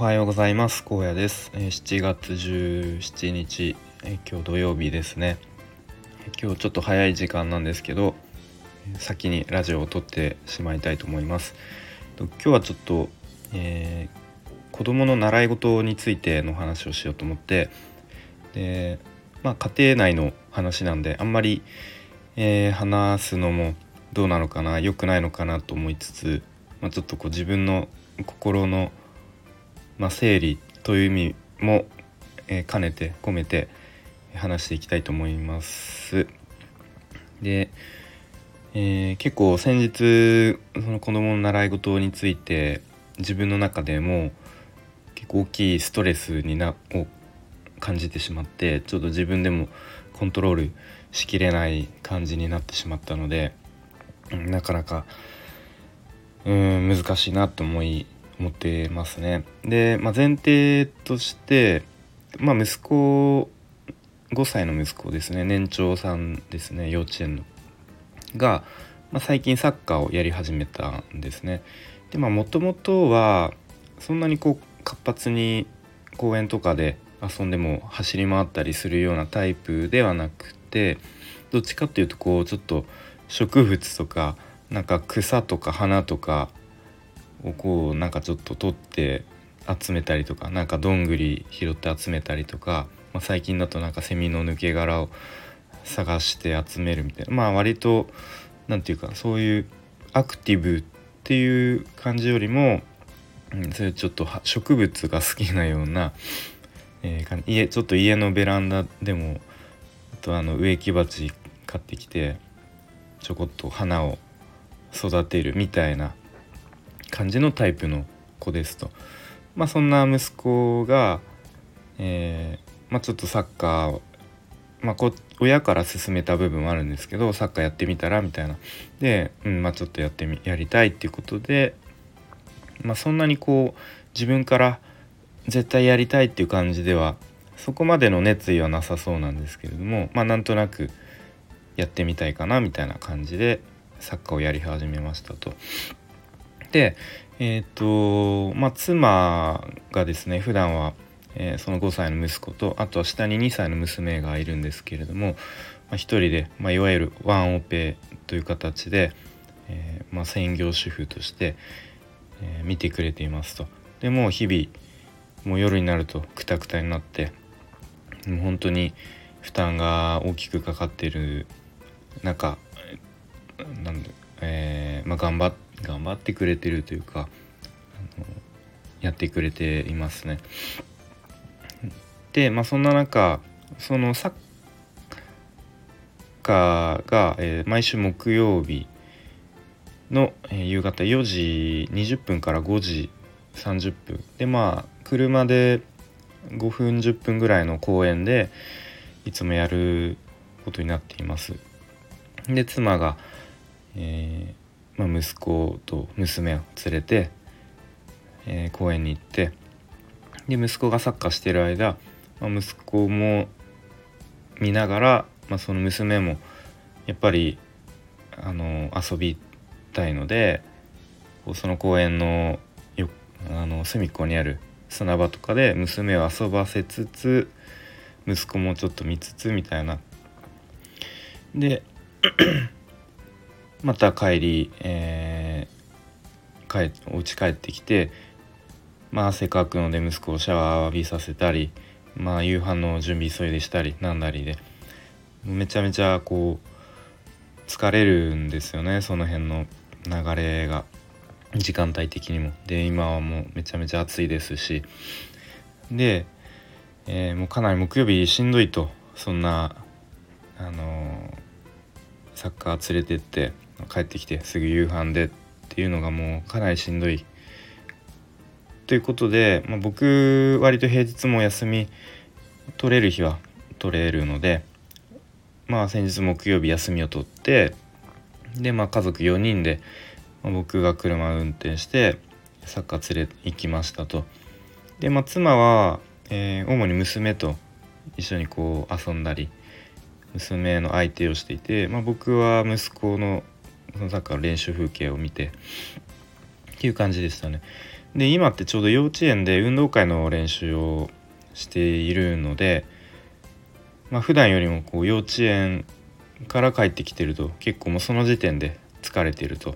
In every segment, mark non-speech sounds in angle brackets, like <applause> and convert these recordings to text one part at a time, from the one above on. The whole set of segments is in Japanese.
はようございます。高野です、え、7月17日、え、今日土曜日ですね。今日ちょっと早い時間なんですけど先にラジオを撮ってしまいたいと思います。今日はちょっと、えー、子供の習い事についての話をしようと思ってでまあ家庭内の話なんであんまり、えー、話すのもどうなのかな良くないのかなと思いつつ、まあ、ちょっとこう自分の心の、まあ、整理という意味も、え、兼ねて込めて話していきたいと思います。で、えー、結構先日その子供の習い事について自分の中でも結構大きいストレスになを感じてしまってちょっと自分でもコントロールしきれない感じになってしまったのでなかなかうん難しいなと思い思ってますね。で、まあ、前提として、まあ、息子5歳の息子ですね年長さんですね幼稚園のが、まあ、最近サッカーをやり始めたんですね。でまあもともとはそんなにこう活発に公園とかで遊んでも走り回ったりするようなタイプではなくてどっちかっていうとこうちょっと植物とかなんか草とか花とかをこうなんかちょっと取って集めたりとかなんかどんぐり拾って集めたりとか、まあ、最近だとなんかセミの抜け殻を探して集めるみたいな。まあ割と何て言うかそういうアクティブっていう感じよりも、うん、そういうちょっと植物が好きなような、えー、家ちょっと家のベランダでもあとあの植木鉢買ってきてちょこっと花を育てるみたいな感じのタイプの子ですと。まあ、そんな息子が、えー、まあ、ちょっとサッカーまあ、こ親から勧めた部分はあるんですけどサッカーやってみたらみたいなで、うんまあ、ちょっとやってみやりたいっていうことで、まあ、そんなにこう自分から絶対やりたいっていう感じではそこまでの熱意はなさそうなんですけれどもまあなんとなくやってみたいかなみたいな感じでサッカーをやり始めましたと。でえっ、ー、とまあ妻がですね普段は、えー、その5歳の息子とあとは下に2歳の娘がいるんですけれども、まあ、1人で、まあ、いわゆるワンオペという形で、えー、まあ、専業主婦として、え見てくれていますと。でもう日々もう夜になるとクタクタになってもう本当に負担が大きくかかっている中なんで、えー、まあ、頑張って頑張ってくれてるというかあのやってくれていますね。で、まあ、そんな中そのサッカーが、えー、毎週木曜日の、えー、夕方4時20分から5時30分でまあ車で5分10分ぐらいの公園でいつもやることになっています。で妻が、えー、まあ、息子と娘を連れて、えー、公園に行ってで息子がサッカーしてる間、まあ、息子も見ながら、まあ、その娘もやっぱりあの遊びたいのでその公園のよあの隅っこにある砂場とかで娘を遊ばせつつ息子もちょっと見つつみたいな。でまた帰り、えー、帰お家帰ってきてまあ汗かくので息子をシャワー浴びさせたりまあ夕飯の準備急いでしたりなんだりで。めちゃめちゃこう疲れるんですよねその辺の流れが。時間帯的にも。で今はもうめちゃめちゃ暑いですし。で、えー、もうかなり木曜日しんどいと。そんなあのー、サッカー連れてって。帰ってきてすぐ夕飯でっていうのがもうかなりしんどい。ということで、まあ、僕割と平日も休み取れる日は取れるのでまあ先日木曜日休みを取ってでまあ家族4人で、まあ、僕が車を運転してサッカー連れ行きましたと。でまあ妻は、えー、主に娘と一緒にこう遊んだり娘の相手をしていて、まあ、僕は息子のサッカーの練習風景を見てっていう感じでしたね。で今ってちょうど幼稚園で運動会の練習をしているので、まあ普段よりもこう幼稚園から帰ってきてると結構もうその時点で疲れてると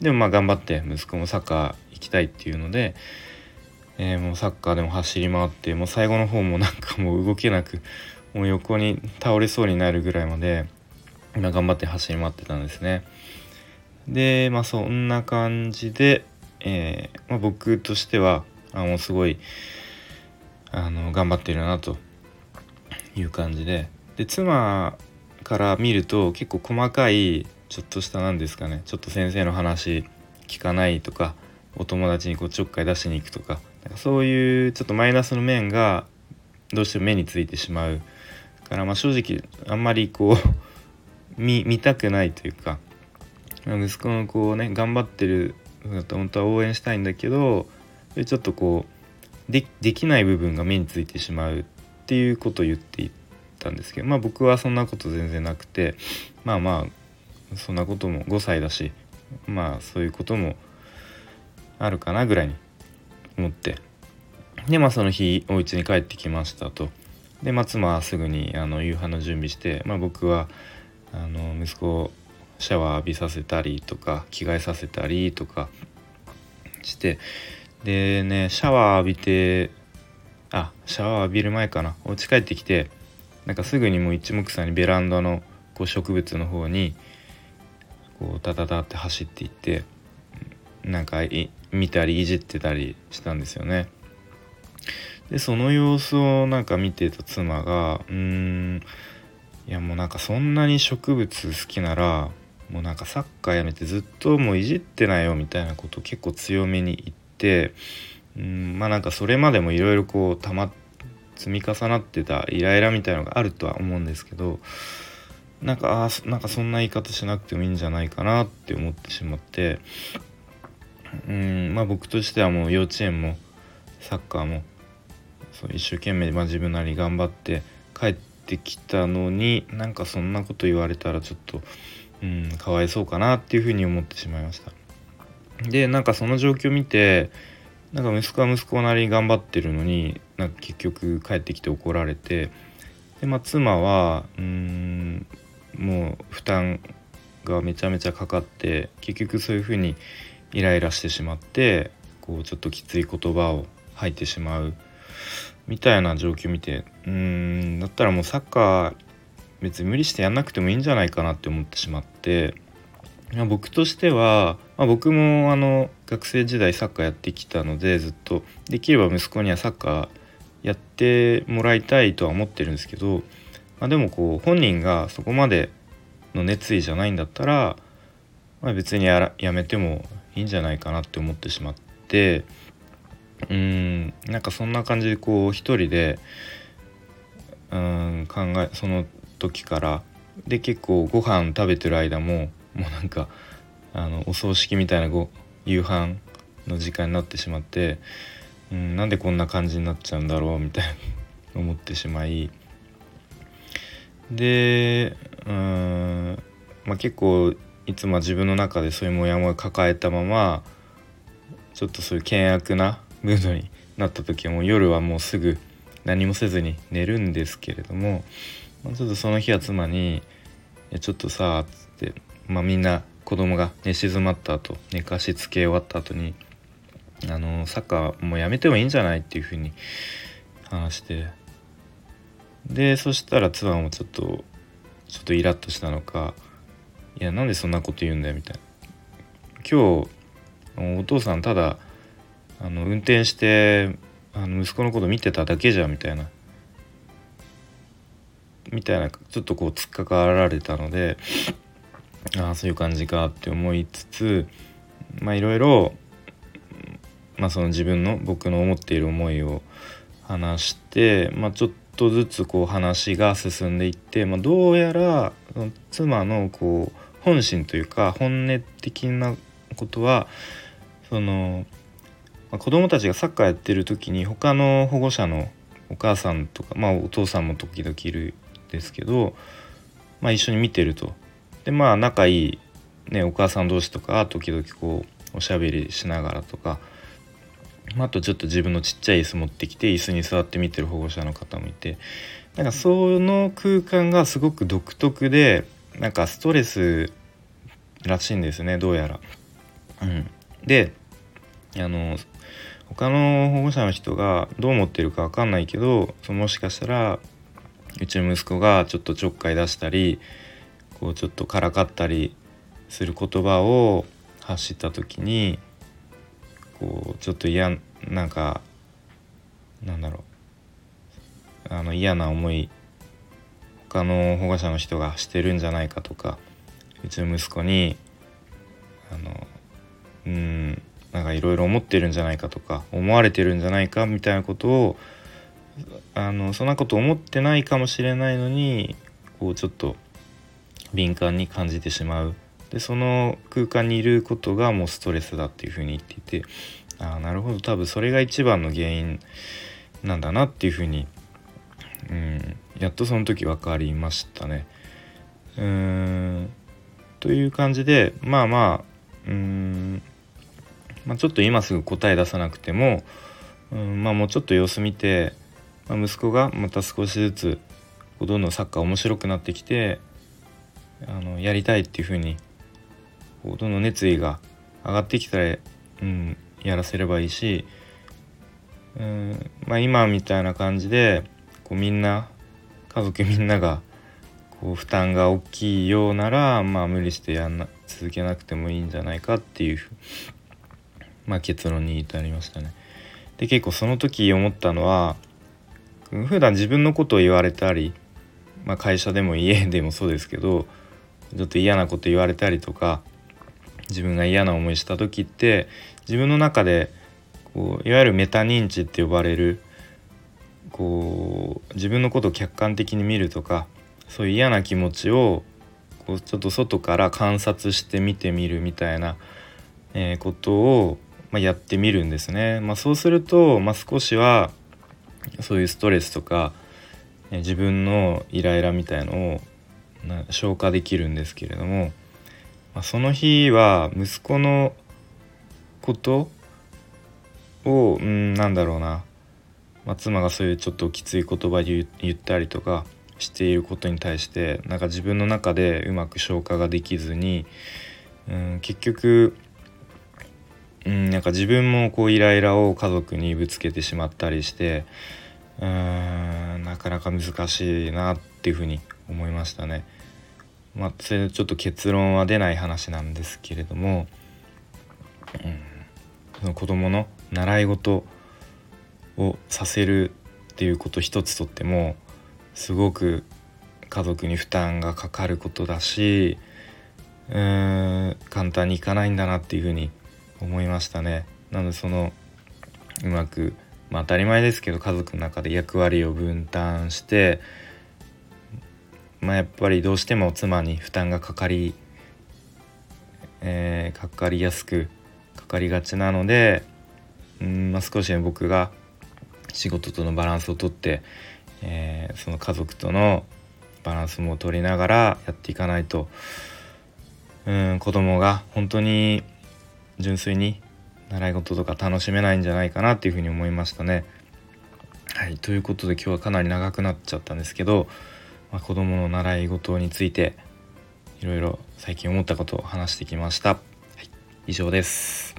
でもまあ頑張って息子もサッカー行きたいっていうので、えー、もうサッカーでも走り回ってもう最後の方もなんか <laughs> もう動けなくもう横に倒れそうになるぐらいまで今頑張って走り回ってたんですね。でまあそんな感じで、えー、まあ、僕としてはあもうすごいあの頑張ってるなという感じで。で妻から見ると結構細かいちょっとした何ですかねちょっと先生の話聞かないとかお友達にこうちょっかい出しに行くとかそういうちょっとマイナスの面がどうしても目についてしまうからまあ正直あんまりこう <laughs> 見見たくないというか息子のこうね頑張ってる本当は応援したいんだけどちょっとこうでできない部分が目についてしまうっていうことを言っていたんですけどまあ僕はそんなこと全然なくてまあまあそんなことも5歳だしまあそういうこともあるかなぐらいに思って。でまあその日お家に帰ってきましたと。で、まあ、妻はすぐにあの夕飯の準備して、まあ、僕はあの息子をシャワー浴びさせたりとか着替えさせたりとかしてでねシャワー浴びてあシャワー浴びる前かなお家帰ってきてなんかすぐにもう一目散にベランダのこう植物の方にこうタタタって走っていってなんか見たりいじってたりしたんですよね。でその様子をなんか見てた妻がうーんいやもうなんかそんなに植物好きならもうなんかサッカーやめてずっともういじってないよみたいなことを結構強めに言ってうんまあなんかそれまでもいろいろこうたま積み重なってたイライラみたいのがあるとは思うんですけどなんかあなんかそんな言い方しなくてもいいんじゃないかなって思ってしまってうんまあ僕としてはもう幼稚園もサッカーもそう一生懸命、まあ、自分なり頑張って帰ってきたのになんかそんなこと言われたらちょっとうんかわいそうかなっていうふうに思ってしまいました。でなんかその状況を見てなんか息子は息子なりに頑張ってるのになんか結局帰ってきて怒られてで、まあ、妻はうんもう負担がめちゃめちゃかかって結局そういうふうにイライラしてしまってこうちょっときつい言葉を吐いてしまうみたいな状況を見てうんだったらもうサッカー別に無理してやんなくてもいいんじゃないかなって思ってしまって僕としては、まあ、僕もあの学生時代サッカーやってきたのでずっとできれば息子にはサッカーやってもらいたいとは思ってるんですけど、まあ、でもこう本人がそこまでの熱意じゃないんだったら、まあ、別にやらやめてもいいんじゃないかなって思ってしまってうんなんかそんな感じでこう一人でうん考えその時からで結構ご飯食べてる間ももうなんかあのお葬式みたいなご夕飯の時間になってしまって、うん、なんでこんな感じになっちゃうんだろうみたいな <laughs> 思ってしまい。でうん、まあ、結構いつも自分の中でそういうモヤモヤ抱えたままちょっとそういう険悪なムードになった時はもう夜はもうすぐ何もせずに寝るんですけれども、まあ、ちょっとその日は妻に「ちょっとさ」っつって、まあ、みんな子供が寝静まった後寝かしつけ終わった後に「あのサッカーもうやめてもいいんじゃない?」っていうふうに話してでそしたら妻もちょっとちょっとイラッとしたのか「いやなんでそんなこと言うんだよ」みたいな。今日お父さんただあの運転してあの息子のこと見てただけじゃんみたいなみたいなちょっとこう突っかかられたのでああそういう感じかって思いつつまあいろいろまあその自分の僕の思っている思いを話して、まあ、ちょっとずつこう話が進んでいって、まあ、どうやら妻のこう本心というか本音的なことはそのまあ、子供たちがサッカーやってる時に他の保護者のお母さんとか、まあ、お父さんも時々いるですけど、まあ、一緒に見てると。でまあ仲いい、ね、お母さん同士とか時々こうおしゃべりしながらとかまあとちょっと自分のちっちゃい椅子持ってきて椅子に座って見てる保護者の方もいてなんかその空間がすごく独特でなんかストレスらしいんですねどうやら。うん、であの他の保護者の人がどう思ってるか分かんないけどそもしかしたらうちの息子がちょっとちょっかい出したりこうちょっとからかったりする言葉を発した時にこうちょっと嫌なんかなんだろう。あの嫌な思い他の保護者の人がしてるんじゃないかとかうちの息子にあのうんなんかいろいろ思ってるんじゃないかとか思われてるんじゃないかみたいなことをあのそんなこと思ってないかもしれないのにこうちょっと敏感に感じてしまう。でその空間にいることがもうストレスだっていうふうに言っていてああなるほど。多分それが一番の原因なんだなっていうふうに、うん、やっとその時分かりましたね。うーん。という感じでまあまあうんまあ、ちょっと今すぐ答え出さなくても、うんまあ、もうちょっと様子見て、まあ、息子がまた少しずつどんどんサッカー面白くなってきてあのやりたいっていう風にこうどんどん熱意が上がってきたら、うん、やらせればいいし、うんまあ、今みたいな感じでこうみんな家族みんながこう負担が大きいようなら、まあ、無理してやんな続けなくてもいいんじゃないかっていうまあ、結論に至りましたね。で結構その時思ったのは普段自分のことを言われたり、まあ、会社でも家 <laughs> でもそうですけどちょっと嫌なこと言われたりとか自分が嫌な思いした時って自分の中でこういわゆるメタ認知って呼ばれるこう自分のことを客観的に見るとかそういう嫌な気持ちをこうちょっと外から観察して見てみるみたいな、え、ことをま、やってみるんですね。まあ、そうすると、まあ、少しはそういうストレスとか自分のイライラみたいのを消化できるんですけれども、ま、その日は息子のことを、うん、なんだろうな、まあ、妻がそういうちょっときつい言葉で言ったりとかしていることに対してなんか自分の中でうまく消化ができずに、うん、結局うん、なんか自分もこうイライラを家族にぶつけてしまったりしてうーんなかなか難しいなっていうふうに思いましたね。まあ、それちょっと結論は出ない話なんですけれども、うん、その子供の習い事をさせるっていうこと一つとってもすごく家族に負担がかかることだしうーん簡単にいかないんだなっていうふうに思いましたね。なのでそのうまく、まあ、当たり前ですけど家族の中で役割を分担して、まあ、やっぱりどうしても妻に負担がかかり、えー、かかりやすくかかりがちなので、うんまあ、少し僕が仕事とのバランスをとって、えー、その家族とのバランスも取りながらやっていかないとうん子供が本当に純粋に習い事とか楽しめないんじゃないかなっていうふうに思いましたね。はいということで今日はかなり長くなっちゃったんですけど、まあ、子どもの習い事についていろいろ最近思ったことを話してきました。はい、以上です。